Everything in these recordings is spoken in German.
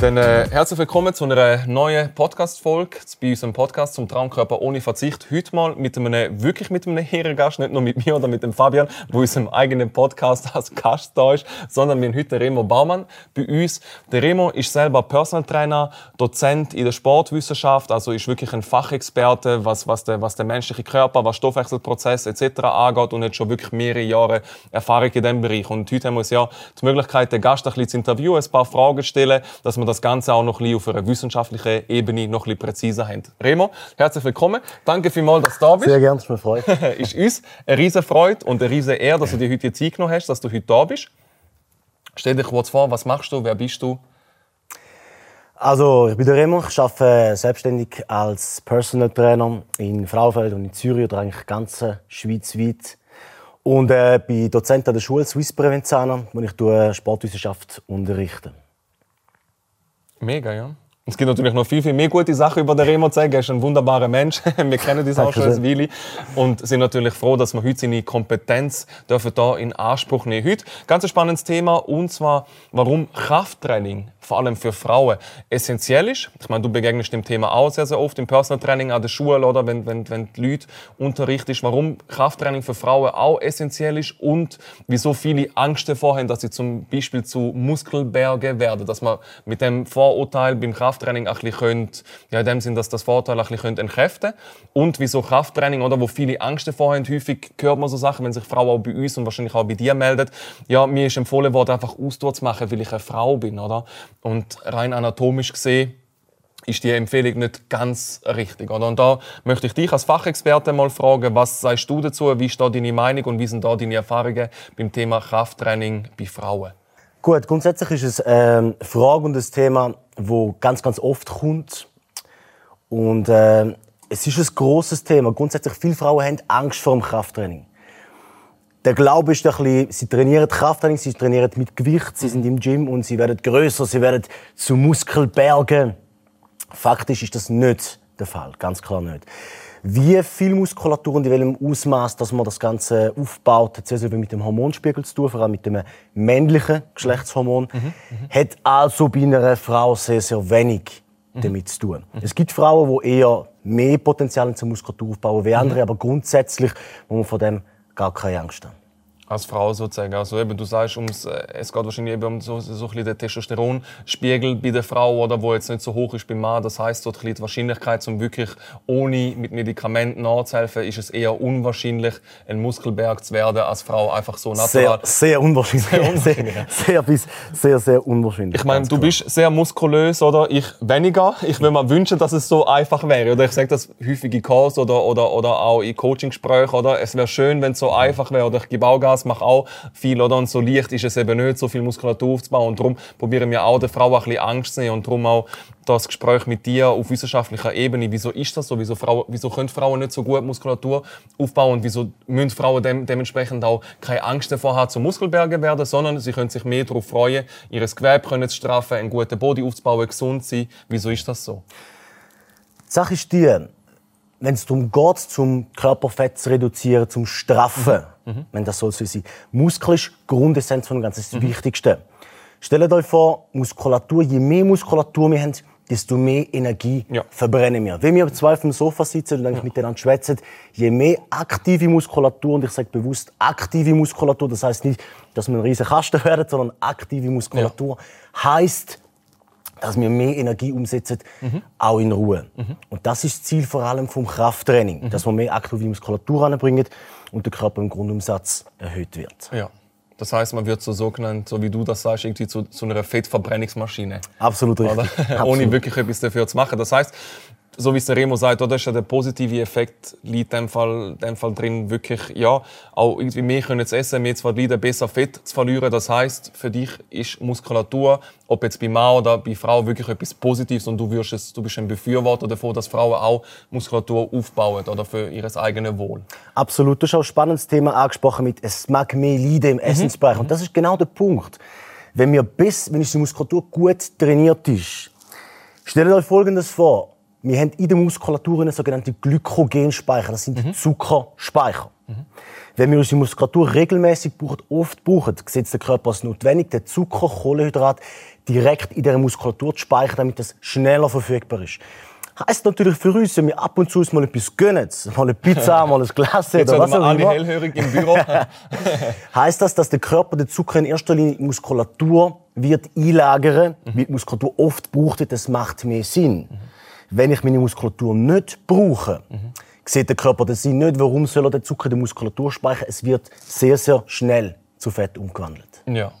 Dann äh, herzlich willkommen zu einer neuen Podcast-Folge bei unserem Podcast zum Traumkörper ohne Verzicht. Heute mal mit einem, wirklich mit einem Ehrengast, nicht nur mit mir oder mit dem Fabian, wo unserem eigenen Podcast als Gast da ist, sondern wir haben heute Remo Baumann bei uns. Der Remo ist selber Personal Trainer, Dozent in der Sportwissenschaft, also ist wirklich ein Fachexperte, was, was, der, was der menschliche Körper, was Stoffwechselprozess etc. angeht und hat schon wirklich mehrere Jahre Erfahrung in diesem Bereich. Und heute haben wir uns ja die Möglichkeit, den Gast ein bisschen zu interviewen, ein paar Fragen stellen, dass wir das Ganze auch noch ein bisschen auf einer wissenschaftlichen Ebene noch ein bisschen präziser haben. Remo, herzlich willkommen. Danke vielmals, dass du da bist. Sehr gerne, es mir freut. ist uns eine riesige Freude und eine riesige Ehre, dass du dir heute Zeit genommen hast, dass du heute da bist. Stell dich kurz vor, was machst du, wer bist du? Also, ich bin der Remo, ich arbeite selbstständig als Personal Trainer in Frauenfeld und in Zürich oder eigentlich ganz schweizweit. Und äh, bin Dozent an der Schule Swiss Prävenzana, wo ich Sportwissenschaft unterrichte. Mega, ja. Es gibt natürlich noch viel, viel mehr gute Sachen über den Remo zu sagen. Er ist ein wunderbarer Mensch. Wir kennen das auch schon als Willi. Und sind natürlich froh, dass wir heute seine Kompetenz dürfen da in Anspruch nehmen. Heute ganz ein spannendes Thema. Und zwar, warum Krafttraining vor allem für Frauen essentiell ist. Ich meine, du begegnest dem Thema auch sehr, sehr oft im Personal Training an der Schule oder wenn, wenn, wenn die Leute unterrichtest, warum Krafttraining für Frauen auch essentiell ist und wieso viele Angst davor haben, dass sie zum Beispiel zu Muskelberge werden, dass man mit dem Vorurteil beim Krafttraining ein bisschen könnt, ja, in dem Sinn, dass das Vorurteil ein bisschen entkräften und wieso Krafttraining, oder, wo viele Angst davor haben, häufig hört man so Sachen, wenn sich Frauen auch bei uns und wahrscheinlich auch bei dir meldet, ja, mir ist empfohlen worden, einfach Ausdauer zu machen, weil ich eine Frau bin, oder? Und rein anatomisch gesehen ist die Empfehlung nicht ganz richtig. Oder? Und da möchte ich dich als Fachexperte mal fragen, was sagst du dazu? Wie ist da deine Meinung und wie sind da deine Erfahrungen beim Thema Krafttraining bei Frauen? Gut, grundsätzlich ist es ähm, eine Frage und ein Thema, wo ganz, ganz oft kommt. Und äh, es ist ein großes Thema. Grundsätzlich viele Frauen haben Angst vor dem Krafttraining der Glaube ist ein bisschen, sie trainieren Krafttraining, sie trainieren mit Gewicht, sie sind im Gym und sie werden größer, sie werden zu Muskelbergen. Faktisch ist das nicht der Fall, ganz klar nicht. Wie viel Muskulatur und in welchem Ausmaß, dass man das Ganze aufbaut, hat sehr, sehr viel mit dem Hormonspiegel zu tun, vor allem mit dem männlichen Geschlechtshormon, mhm, mhm. hat also bei einer Frau sehr, sehr wenig mhm. damit zu tun. Mhm. Es gibt Frauen, die eher mehr Potenzial zur Muskulatur aufbauen wie andere, aber grundsätzlich muss man von dem gar keine Angst haben als Frau sozusagen. Also eben, du sagst, ums, äh, es geht wahrscheinlich eben um so, so ein bisschen den Testosteronspiegel bei der Frau, oder, wo jetzt nicht so hoch ist beim Mann. Das heißt, so die Wahrscheinlichkeit, um wirklich ohne mit Medikamenten nachzuhelfen, ist es eher unwahrscheinlich, ein Muskelberg zu werden als Frau einfach so natural. Sehr, sehr unwahrscheinlich. Sehr, unwahrscheinlich. sehr, sehr, sehr, sehr unwahrscheinlich. Ich meine, du bist sehr muskulös, oder? Ich weniger. Ich würde mir wünschen, dass es so einfach wäre. Oder ich sage das häufig in Calls oder, oder, oder auch in Coaching-Gesprächen, oder? Es wäre schön, wenn es so einfach wäre, oder ich gebe auch Gas das macht auch viel, oder? Und so leicht ist es eben nicht, so viel Muskulatur aufzubauen. Und darum probieren wir auch der Frau ein bisschen Angst zu nehmen und darum auch das Gespräch mit dir auf wissenschaftlicher Ebene. Wieso ist das so? Wieso, Frauen, wieso können Frauen nicht so gut Muskulatur aufbauen? Und wieso müssen Frauen dem, dementsprechend auch keine Angst davor haben, zu Muskelbergen werden, sondern sie können sich mehr darauf freuen, ihr Gewebe können zu straffen, einen guten Body aufzubauen, gesund zu sein. Wieso ist das so? Die Sache ist die, wenn es darum geht, zum Körperfett zu reduzieren, zum Straffen, mhm. Wenn das soll so sein. Muskel ist Grundessenz von dem Ganzen, das ist das mhm. Wichtigste. Stellt euch vor, Muskulatur, je mehr Muskulatur wir haben, desto mehr Energie ja. verbrennen wir. Wenn wir zwei auf dem Sofa sitzen und eigentlich ja. miteinander schwätzen, je mehr aktive Muskulatur, und ich sage bewusst aktive Muskulatur, das heißt nicht, dass wir ein riesen Kasten werden, sondern aktive Muskulatur, ja. heißt dass wir mehr Energie umsetzen, mhm. auch in Ruhe. Mhm. Und das ist das Ziel vor allem vom Krafttraining, mhm. dass wir mehr aktive Muskulatur anbringen und der Körper im Grundumsatz erhöht wird. Ja. Das heißt, man wird so sogenannt, so wie du das sagst, irgendwie zu, zu einer Fettverbrennungsmaschine. Absolut richtig. Absolut. Ohne wirklich etwas dafür zu machen. Das heißt, so wie es der Remo sagt, oder ist ja der positive Effekt liegt in dem Fall, in dem Fall drin, wirklich, ja, auch irgendwie mehr können zu essen, mehr zu verlieren, besser Fett zu verlieren. Das heißt, für dich ist Muskulatur, ob jetzt bei Mann oder bei Frau, wirklich etwas Positives und du wirst es, du bist ein Befürworter davon, dass Frauen auch Muskulatur aufbauen oder für ihr eigenes Wohl. Absolut. Du hast auch ein spannendes Thema angesprochen mit, es mag mehr leiden im mhm. Essensbereich. Und das ist genau der Punkt Wenn, wir bis, wenn unsere Muskulatur gut trainiert ist, stellt euch Folgendes vor. Wir haben in der Muskulatur einen sogenannten Glykogenspeicher. Das sind mhm. Zuckerspeicher. Mhm. Wenn wir unsere Muskulatur regelmäßig brauchen, oft brauchen, sieht der Körper als notwendig, den Zucker, Kohlenhydrat direkt in der Muskulatur zu speichern, damit das schneller verfügbar ist. Heißt natürlich für uns, wenn wir ab und zu mal etwas gönnen, mal eine Pizza, mal ein Glas oder was auch alle immer. hellhörig im Büro. heißt das, dass der Körper den Zucker in erster Linie in die Muskulatur wird einlagern, mhm. weil die Muskulatur oft braucht, das macht mehr Sinn. Mhm. Wenn ich meine Muskulatur nicht brauche, mhm. sieht der Körper Sinn nicht, warum soll er den Zucker der Muskulatur speichern. Es wird sehr, sehr schnell zu Fett umgewandelt. Ja.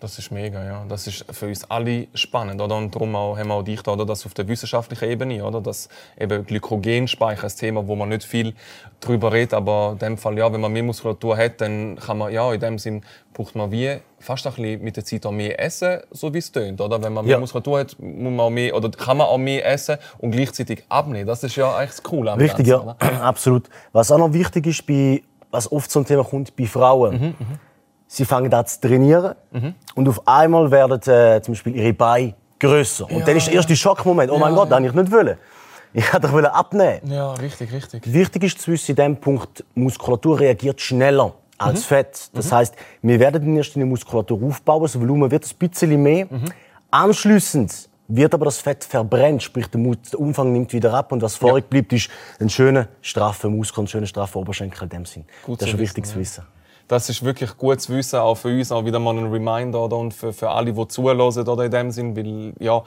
Das ist mega, ja. Das ist für uns alle spannend, oder? Und darum auch, haben wir auch dich da, oder? Das auf der wissenschaftlichen Ebene, oder? Das eben Glykogenspeicher, ein Thema, wo man nicht viel drüber redet, aber in dem Fall, ja, wenn man mehr Muskulatur hat, dann kann man, ja, in dem Sinn braucht man wie fast ein bisschen mit der Zeit auch mehr essen, so wie es tönt, oder? Wenn man mehr ja. Muskulatur hat, muss man auch mehr, oder kann man auch mehr essen und gleichzeitig abnehmen. Das ist ja eigentlich das Coole am Richtig, Ganzen, ja. Absolut. Was auch noch wichtig ist, bei, was oft zum Thema kommt, bei Frauen, mhm, mhm sie fangen an zu trainieren mhm. und auf einmal werden äh, zum Beispiel ihre Beine größer. Und ja, dann ist der erste Schockmoment, oh mein ja, Gott, ja. das ich nicht wollen. Ich wollte doch abnehmen. Ja, richtig, richtig. Wichtig ist zu wissen, in diesem Punkt, Muskulatur reagiert schneller als mhm. Fett. Das mhm. heißt, wir werden in erster Linie Muskulatur aufbauen, das Volumen wird ein bisschen mehr. Mhm. Anschließend wird aber das Fett verbrennt, sprich der Umfang nimmt wieder ab und was vorig bleibt, ist ein schöner straffer Muskel, ein schöner straffer Oberschenkel in dem Sinn. Gut das ist wichtig zu wissen das ist wirklich gut zu wissen, auch für uns, auch wieder mal ein Reminder oder, und für, für alle, die zuhören oder in dem Sinn, weil ja,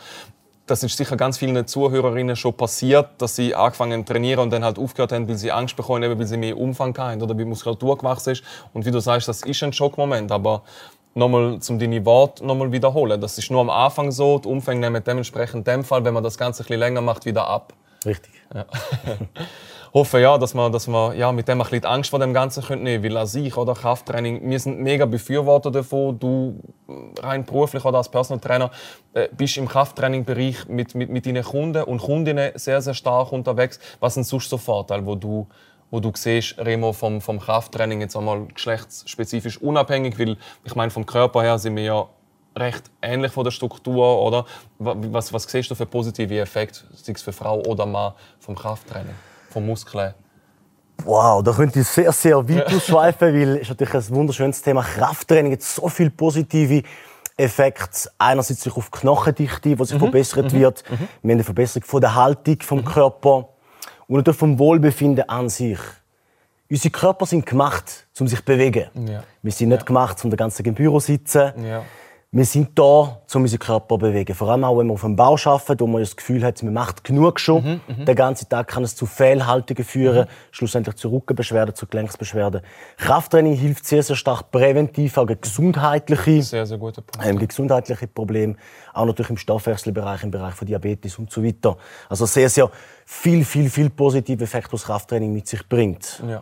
das ist sicher ganz vielen Zuhörerinnen schon passiert, dass sie angefangen zu trainieren und dann halt aufgehört haben, weil sie Angst bekommen haben, weil sie mehr Umfang haben oder wie Muskulatur gewachsen ist. Und wie du sagst, das ist ein Schockmoment, aber nochmal zum deine Worte nochmal wiederholen. Das ist nur am Anfang so, die Umfänge nehmen dementsprechend in dem Fall, wenn man das Ganze ein bisschen länger macht, wieder ab. Richtig. Ja. hoffe ja, dass man, dass man ja, mit dem ein bisschen die Angst vor dem Ganzen könnte nehmen Weil als ich oder Krafttraining, wir sind mega Befürworter davon. Du rein beruflich oder als Personal Trainer äh, bist im Krafttraining-Bereich mit, mit, mit deinen Kunden und Kundinnen sehr, sehr stark unterwegs. Was sind sonst so Vorteile, wo du wo du siehst, Remo, vom, vom Krafttraining jetzt einmal geschlechtsspezifisch unabhängig, weil ich meine, vom Körper her sind wir ja recht ähnlich von der Struktur, oder? Was, was siehst du für positive Effekte, sei es für Frau oder Mann, vom Krafttraining? von Muskeln? Wow, da könnte ich sehr, sehr weit ausschweifen, weil es ist natürlich ein wunderschönes Thema. Krafttraining hat so viele positive Effekte. Einerseits sich auf Knochendichte, die sich mhm. verbessert mhm. wird. Mhm. Wir haben eine Verbesserung von der Haltung vom mhm. Körper und natürlich vom Wohlbefinden an sich. Unsere Körper sind gemacht, um sich zu bewegen. Ja. Wir sind nicht ja. gemacht, um den ganzen im Büro zu sitzen. Ja wir sind da, um unseren Körper zu bewegen. Vor allem auch, wenn man auf dem Bau arbeitet, wo man das Gefühl hat, man macht genug schon. Mhm, mhm, Den ganzen Tag kann es zu Fehlhaltungen führen, mhm. schlussendlich zu Rückenbeschwerden, zu Gelenksbeschwerden. Krafttraining hilft sehr, sehr stark präventiv, auch gegen gesundheitliche, sehr, sehr gute ähm, gesundheitliche Probleme. Auch natürlich im Stoffwechselbereich, im Bereich von Diabetes und so weiter. Also sehr, sehr viel, viel, viel positive Effekte, was Krafttraining mit sich bringt. Ja.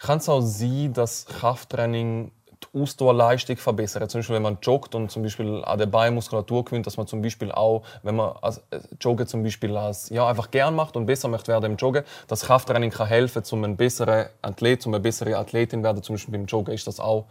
Kann es auch sein, dass Krafttraining die Ausdauerleistung verbessern. Zum Beispiel, wenn man joggt und zum Beispiel an der Beinmuskulatur gewinnt, dass man zum Beispiel auch, wenn man als äh, Joggen zum Beispiel als, ja, einfach gern macht und besser möchte werden im Joggen, das Krafttraining kann helfen, um ein besserer Athlet, um eine bessere Athletin werden, zum Beispiel beim Joggen, ist das auch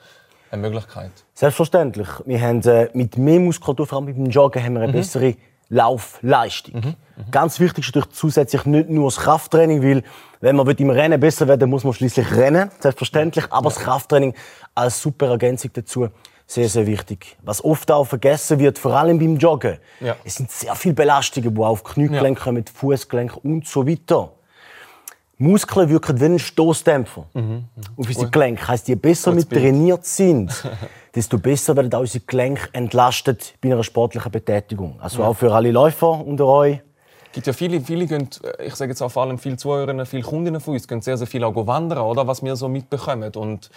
eine Möglichkeit? Selbstverständlich. Wir haben äh, mit mehr Muskulatur, vor allem beim Joggen, haben wir eine mhm. bessere Laufleistung. Mhm. Mhm. Ganz wichtig ist natürlich zusätzlich nicht nur das Krafttraining, weil wenn man im Rennen besser werden muss man schließlich rennen, selbstverständlich. Aber das Krafttraining als super Ergänzung dazu sehr, sehr wichtig. Was oft auch vergessen wird, vor allem beim Joggen, ja. es sind sehr viele Belastungen, die auf Kniegelenk kommen, ja. Fußgelenk und so weiter. Muskeln wirken wie ein Stoßdämpfer mhm. mhm. auf unsere Gelenke. Heißt, je besser wir trainiert sind, desto besser werden auch unsere Gelenke entlastet bei einer sportlichen Betätigung. Also ja. auch für alle Läufer unter euch. Es gibt ja viele, viele gehen, ich sage jetzt auch vor allem viele Zuhörerinnen, viele Kundinnen von uns, gehen sehr, sehr viel auch wandern, oder? Was wir so mitbekommen. Und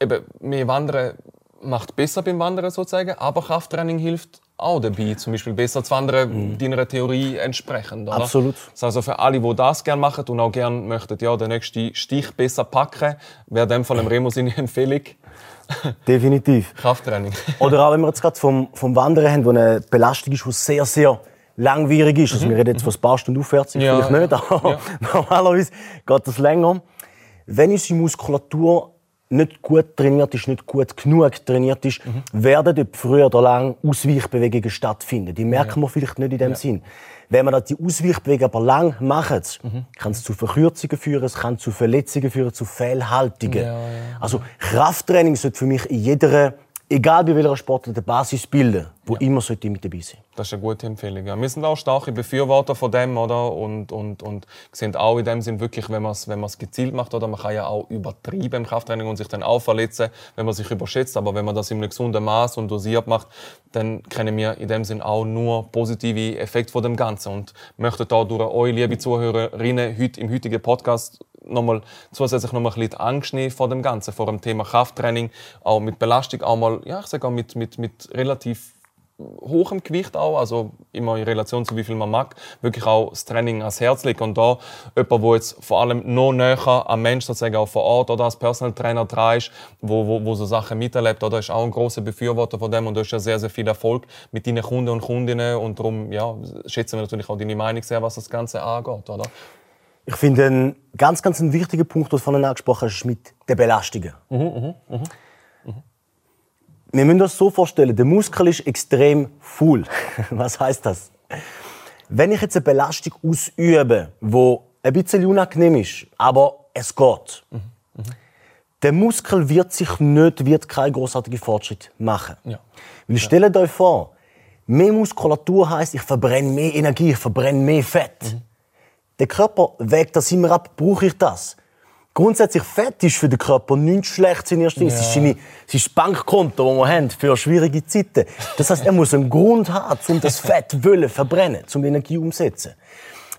eben, mehr Wandern macht besser beim Wandern sozusagen, aber Krafttraining hilft auch dabei, zum Beispiel besser zu wandern, mhm. deiner Theorie entsprechend. Oder? Absolut. Das heißt also für alle, die das gerne machen und auch gerne möchten, ja, den nächsten Stich besser packen, wäre dem von dem Remo seine Empfehlung. Definitiv. Krafttraining. Oder auch wenn wir jetzt gerade vom, vom Wandern haben, wo eine Belastung ist, die sehr, sehr langwierig ist. Also mhm. wir reden jetzt von ein paar Stunden aufwärts, ja, vielleicht nicht, aber ja. normalerweise geht das länger. Wenn unsere Muskulatur nicht gut trainiert ist, nicht gut genug trainiert ist, mhm. werden dort früher oder lang Ausweichbewegungen stattfinden. Die merken ja. wir vielleicht nicht in dem ja. Sinn. Wenn man die Ausweichbewegungen aber lang macht, mhm. kann es zu Verkürzungen führen, es kann zu Verletzungen führen, zu Fehlhaltungen. Ja, also Krafttraining sollte für mich in jeder egal bei welcher Sportart, die Basis bilden, wo ja. immer sollte mit dabei sein. Das ist eine gute Empfehlung. Ja. Wir sind auch starke Befürworter von dem, oder? Und, und, und sehen auch in dem Sinn wirklich, wenn man es wenn gezielt macht, oder? Man kann ja auch übertrieben im Krafttraining und sich dann auch verletzen, wenn man sich überschätzt. Aber wenn man das in einem gesunden Maß und dosiert macht, dann kennen wir in dem Sinn auch nur positive Effekte von dem Ganzen und möchten da durch euch, liebe Zuhörerinnen, heute im heutigen Podcast nochmal zusätzlich noch mal ein bisschen Angst vor dem Ganzen, vor dem Thema Krafttraining, auch mit Belastung, auch mal, ja, ich sage auch mit, mit, mit relativ hohem Gewicht auch, also immer in Relation zu wie viel man mag, wirklich auch das Training ans Herz legt. Und da jemand, wo jetzt vor allem noch näher am Mensch sozusagen auch vor Ort oder als Personal Trainer dran ist, wo, wo, wo so Sachen miterlebt, oder ist auch ein großer Befürworter von dem und du hast ja sehr, sehr viel Erfolg mit deinen Kunden und Kundinnen und darum, ja, schätzen wir natürlich auch deine Meinung sehr, was das Ganze angeht, oder? Ich finde, ein ganz, ganz ein wichtiger Punkt, den du vorhin angesprochen hast, ist mit den Belastungen. Mhm, mh, mh, mh. Wir müssen das so vorstellen, der Muskel ist extrem full. Was heißt das? Wenn ich jetzt eine Belastung ausübe, die ein bisschen unangenehm ist, aber es geht, mhm, mhm. der Muskel wird sich nicht, wird keinen großartigen Fortschritt machen. Ja. Weil stellt euch vor, mehr Muskulatur heißt, ich verbrenne mehr Energie, ich verbrenne mehr Fett. Mhm. Der Körper wägt das immer ab, brauche ich das? Grundsätzlich Fett ist für den Körper nichts Schlechtes in erster Linie. Ja. Es, ist es ist das Bankkonto, das wir haben für schwierige Zeiten. Das heißt, er muss einen Grund haben, um das Fett wollen verbrennen, um Energie umzusetzen.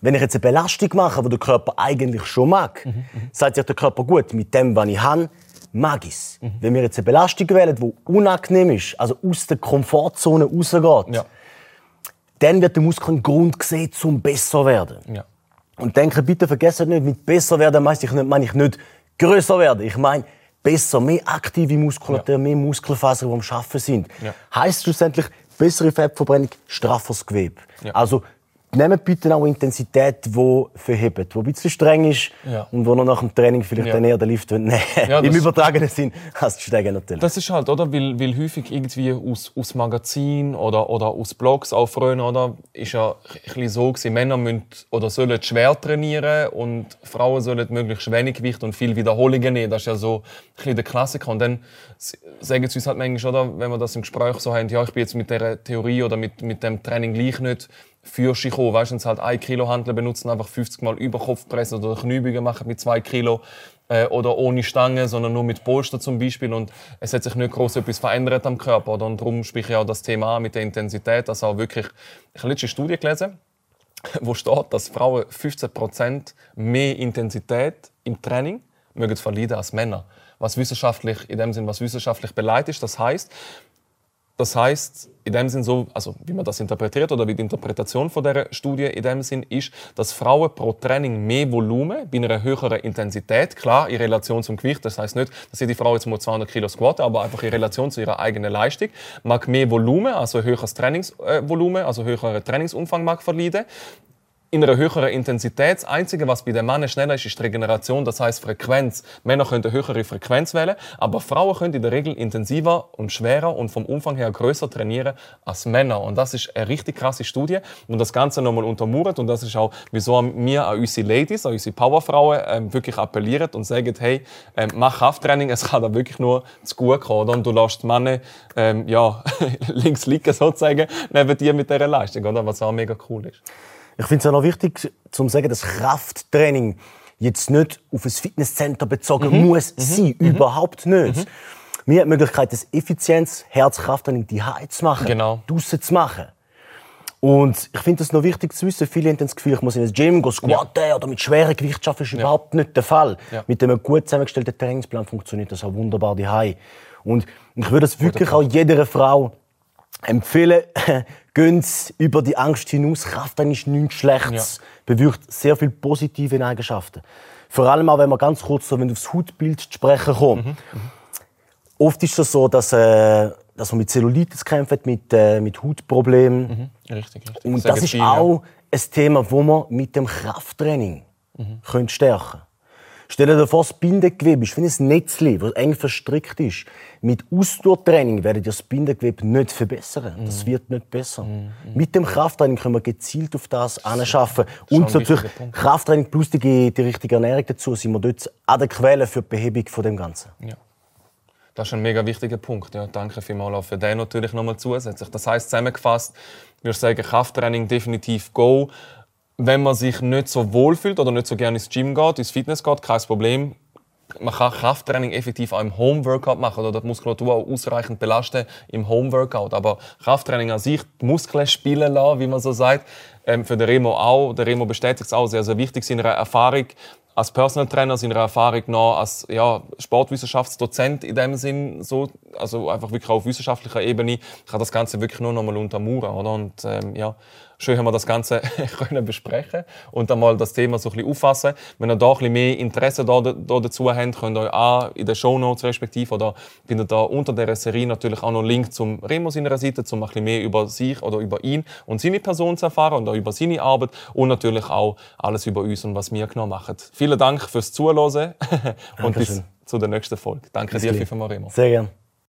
Wenn ich jetzt eine Belastung mache, die der Körper eigentlich schon mag, mhm, sagt sich der Körper, gut, mit dem, was ich habe, mag ich es. Mhm. Wenn wir jetzt eine Belastung wählen, die unangenehm ist, also aus der Komfortzone rausgeht, ja. dann wird der Muskel einen Grund sehen, um besser zu werden. Ja. Und denke bitte, vergessen nicht, mit besser werden meine ich nicht, meine ich nicht größer werden. Ich meine, besser, mehr aktive Muskulatur, ja. mehr Muskelfasern, die am Schaffen sind. Ja. Heißt schlussendlich bessere Fettverbrennung, strafferes Gewebe. Ja. Also nehmt bitte auch Intensität, die verhebt, die ein bisschen streng ist ja. und wo noch nach dem Training vielleicht ja. dann eher den Lift nehmen ja, Im übertragenen Sinn als die Steigen natürlich. Das ist halt, oder? Weil, weil häufig irgendwie aus, aus Magazin oder, oder aus Blogs auch früher, oder? Ist ja ein so gewesen, Männer müssen oder sollen schwer trainieren und Frauen sollen möglichst wenig Gewicht und viel Wiederholungen nehmen. Das ist ja so ein bisschen der Klassiker. Und dann sagen sie uns halt manchmal, oder? Wenn wir das im Gespräch so haben, ja, ich bin jetzt mit der Theorie oder mit, mit dem Training gleich nicht für kommen. Weißt du, wenn sie halt ein Kilo Handel benutzen, einfach 50 Mal über Kopf pressen oder Kniebeugen machen mit zwei Kilo äh, oder ohne Stange, sondern nur mit Polster zum Beispiel und es hat sich nicht groß etwas verändert am Körper. Oder? Und darum spreche ich auch das Thema mit der Intensität, dass auch wirklich, ich habe letzte Studie gelesen, wo steht, dass Frauen 15% mehr Intensität im Training mögen verlieren als Männer. Was wissenschaftlich, in dem Sinn, was wissenschaftlich beleidigt ist. Das heißt, das heißt, in dem Sinn so, also wie man das interpretiert oder wie die Interpretation von der Studie in dem Sinn ist, dass Frauen pro Training mehr Volumen bei einer höheren Intensität, klar in Relation zum Gewicht, das heißt nicht, dass jede Frau jetzt nur 200 Kilo squatten, aber einfach in Relation zu ihrer eigenen Leistung, mag mehr Volumen, also höheres Trainingsvolumen, also höherer Trainingsumfang mag verlieren in einer höheren Intensität. Das Einzige, was bei den Männern schneller ist, ist die Regeneration, das heißt Frequenz. Männer können eine höhere Frequenz wählen, aber Frauen können in der Regel intensiver und schwerer und vom Umfang her größer trainieren als Männer. Und das ist eine richtig krasse Studie und das Ganze nochmal untermauert und das ist auch, wieso wir an unsere Ladies, an unsere Powerfrauen ähm, wirklich appellieren und sagen, hey, ähm, mach Krafttraining, es kann da wirklich nur zu gut kommen. Oder? Und du lässt die Männer ähm, ja, links liegen sozusagen neben dir mit dieser Leistung, oder? was auch mega cool ist. Ich finde es auch noch wichtig, zu sagen, dass Krafttraining jetzt nicht auf ein Fitnesscenter bezogen mhm. muss mhm. sein. Mhm. Überhaupt nicht. Mhm. Wir haben die Möglichkeit, das Effizienz, Herz-Krafttraining die zu machen, genau. draussen zu machen. Und ich finde es noch wichtig zu wissen, viele haben das Gefühl, ich muss in ein Gym gehen, squatten ja. oder mit schweren Gewicht arbeiten, ist ja. überhaupt nicht der Fall. Ja. Mit einem gut zusammengestellten Trainingsplan funktioniert das auch wunderbar daheim. Und ich würde es wirklich auch jeder Frau empfehlen, gehen über die Angst hinaus. Kraft ist nichts Schlechtes, ja. bewirkt sehr viele positive Eigenschaften. Vor allem auch, wenn man ganz kurz so, wenn aufs Hautbild zu sprechen kommt. Mhm. Mhm. Oft ist es so, dass, äh, dass man mit Zellulitis kämpft, mit, äh, mit Hautproblemen. Mhm. Richtig, richtig. Und das ist viel, auch ja. ein Thema, wo man mit dem Krafttraining mhm. stärken Stell dir vor, das Bindegewebe ist wie ein Netzli, das eng verstrickt ist. Mit Ausdauertraining werdet ihr das Bindegewebe nicht verbessern. Das mhm. wird nicht besser. Mhm. Mit dem Krafttraining können wir gezielt auf das anschaffen. Und natürlich Krafttraining plus die, die richtige Ernährung dazu, sind wir dort an der Quelle für die Behebung von dem Ganzen. Ja. Das ist ein mega wichtiger Punkt. Ja, danke vielmals auch für den natürlich nochmal zusätzlich. Das heißt zusammengefasst, ich sagen, Krafttraining definitiv go. Wenn man sich nicht so wohl fühlt oder nicht so gerne ins Gym geht, ins Fitness geht, kein Problem. Man kann Krafttraining effektiv auch im Home-Workout machen oder die Muskulatur auch ausreichend belasten im Home-Workout. Aber Krafttraining an sich, die Muskeln spielen lassen, wie man so sagt, ähm, für den Remo auch. Der Remo bestätigt es auch sehr, sehr wichtig, seine Erfahrung als Personal Trainer, seiner Erfahrung nach als ja, Sportwissenschaftsdozent in dem Sinn, so, also einfach wirklich auf wissenschaftlicher Ebene, kann das Ganze wirklich nur noch mal untermauern, oder? Und ähm, ja, schön haben wir das Ganze können besprechen und dann mal das Thema so ein bisschen auffassen. Wenn ihr da ein bisschen mehr Interesse da, da dazu habt, könnt ihr euch auch in den Show Notes respektive oder findet da unter der Serie natürlich auch noch einen Link zum Remo seiner Seite, um ein bisschen mehr über sich oder über ihn und seine Person zu erfahren und auch über seine Arbeit und natürlich auch alles über uns und was wir genau machen. Vielen Dank fürs Zuhören und bis zu der nächsten Folge. Danke bis dir, Remo. Sehr gerne.